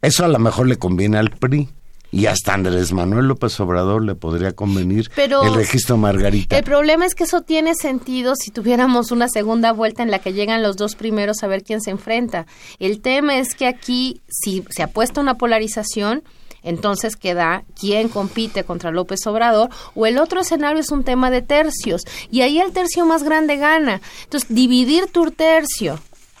Eso a lo mejor le conviene al PRI y hasta Andrés Manuel López Obrador le podría convenir el registro Margarita. El problema es que eso tiene sentido si tuviéramos una segunda vuelta en la que llegan los dos primeros a ver quién se enfrenta. El tema es que aquí, si se apuesta una polarización, entonces queda quién compite contra López Obrador o el otro escenario es un tema de tercios y ahí el tercio más grande gana. Entonces, dividir tu tercio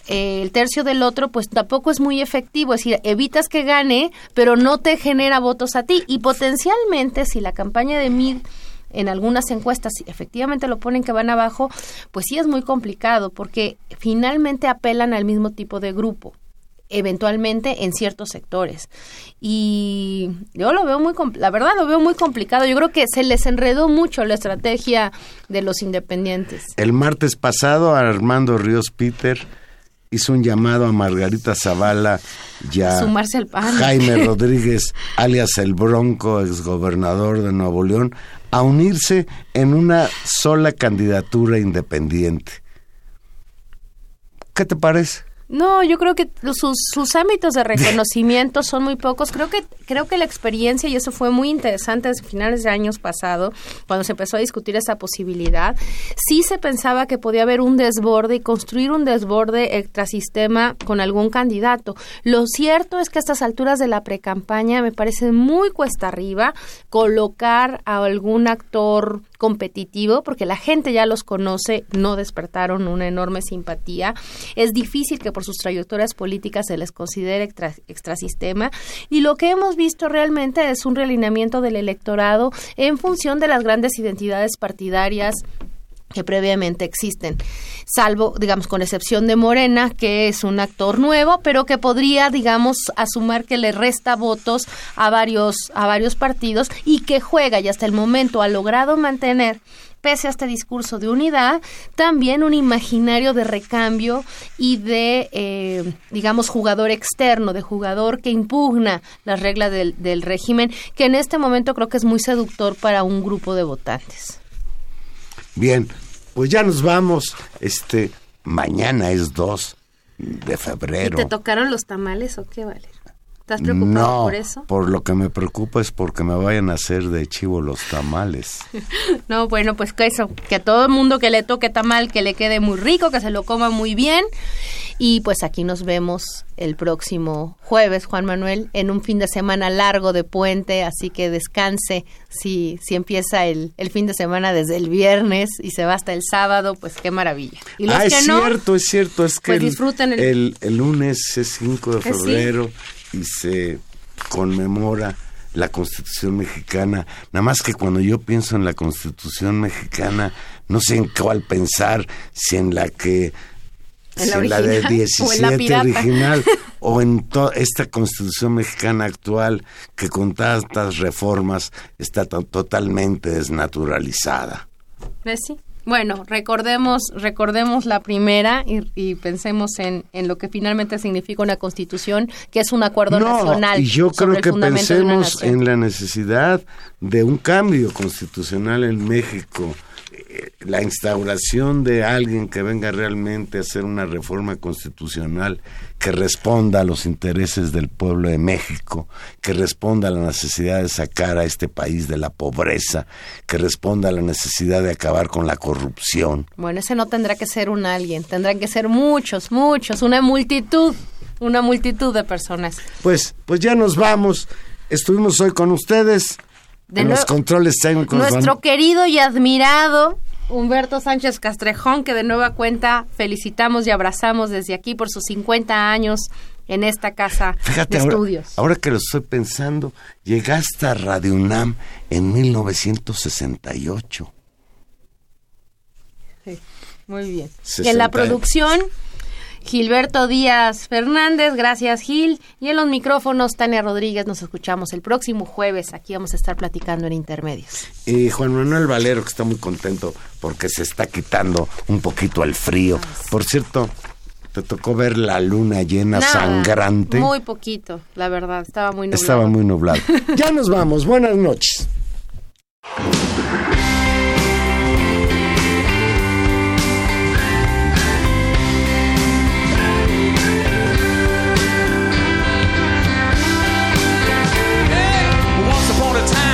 el tercio del otro, pues tampoco es muy efectivo. Es decir, evitas que gane, pero no te genera votos a ti. Y potencialmente, si la campaña de Mid en algunas encuestas efectivamente lo ponen que van abajo, pues sí es muy complicado porque finalmente apelan al mismo tipo de grupo eventualmente en ciertos sectores. Y yo lo veo muy, la verdad lo veo muy complicado. Yo creo que se les enredó mucho la estrategia de los independientes. El martes pasado Armando Ríos Peter hizo un llamado a Margarita Zavala y a Jaime Rodríguez, alias el Bronco, exgobernador de Nuevo León, a unirse en una sola candidatura independiente. ¿Qué te parece? No, yo creo que sus, sus ámbitos de reconocimiento son muy pocos. Creo que creo que la experiencia y eso fue muy interesante desde finales de años pasado, cuando se empezó a discutir esa posibilidad. Sí se pensaba que podía haber un desborde y construir un desborde extrasistema con algún candidato. Lo cierto es que a estas alturas de la precampaña me parece muy cuesta arriba colocar a algún actor competitivo, porque la gente ya los conoce, no despertaron una enorme simpatía. Es difícil que por sus trayectorias políticas se les considere extrasistema. Y lo que hemos visto realmente es un realineamiento del electorado en función de las grandes identidades partidarias que previamente existen, salvo, digamos, con excepción de Morena, que es un actor nuevo, pero que podría, digamos, asumir que le resta votos a varios, a varios partidos y que juega y hasta el momento ha logrado mantener pese a este discurso de unidad, también un imaginario de recambio y de, eh, digamos, jugador externo, de jugador que impugna las reglas del, del régimen, que en este momento creo que es muy seductor para un grupo de votantes. Bien, pues ya nos vamos. Este, mañana es 2 de febrero. ¿Y te tocaron los tamales o qué, vale? ¿Estás preocupado por eso? Por lo que me preocupa es porque me vayan a hacer de chivo los tamales. no, bueno, pues que eso, que a todo el mundo que le toque tamal, que le quede muy rico, que se lo coma muy bien. Y pues aquí nos vemos el próximo jueves, Juan Manuel, en un fin de semana largo de puente, así que descanse. Si, si empieza el, el fin de semana desde el viernes y se va hasta el sábado, pues qué maravilla. Y ah, es cierto, es cierto, es que pues el, el, el, lunes es 5 de ¿Eh, febrero y se conmemora la Constitución mexicana. Nada más que cuando yo pienso en la Constitución mexicana, no sé en cuál pensar, si en la que en la, de 17 original o en esta constitución mexicana actual que con tantas reformas está totalmente desnaturalizada. ¿Ves? Sí. Bueno, recordemos, recordemos la primera y, pensemos en, en, lo que finalmente significa una constitución, que es un acuerdo nacional. Y yo creo que pensemos en la necesidad de un cambio constitucional en México la instauración de alguien que venga realmente a hacer una reforma constitucional que responda a los intereses del pueblo de México, que responda a la necesidad de sacar a este país de la pobreza, que responda a la necesidad de acabar con la corrupción. Bueno, ese no tendrá que ser un alguien, tendrán que ser muchos, muchos, una multitud, una multitud de personas. Pues, pues ya nos vamos. Estuvimos hoy con ustedes. De los controles técnicos. Nuestro querido y admirado Humberto Sánchez Castrejón, que de nueva cuenta felicitamos y abrazamos desde aquí por sus 50 años en esta casa de estudios. Ahora que lo estoy pensando, llegaste a Radio UNAM en 1968. Sí, muy bien. En la producción, Gilberto Díaz Fernández, gracias Gil. Y en los micrófonos, Tania Rodríguez, nos escuchamos el próximo jueves. Aquí vamos a estar platicando en Intermedios. Y Juan Manuel Valero, que está muy contento porque se está quitando un poquito el frío. Por cierto, ¿te tocó ver la luna llena sangrante? Muy poquito, la verdad, estaba muy nublado. Estaba muy nublado. ya nos vamos, buenas noches.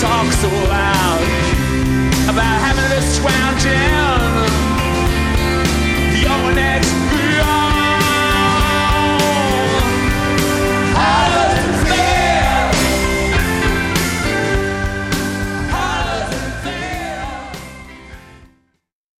talk so loud about having this round down.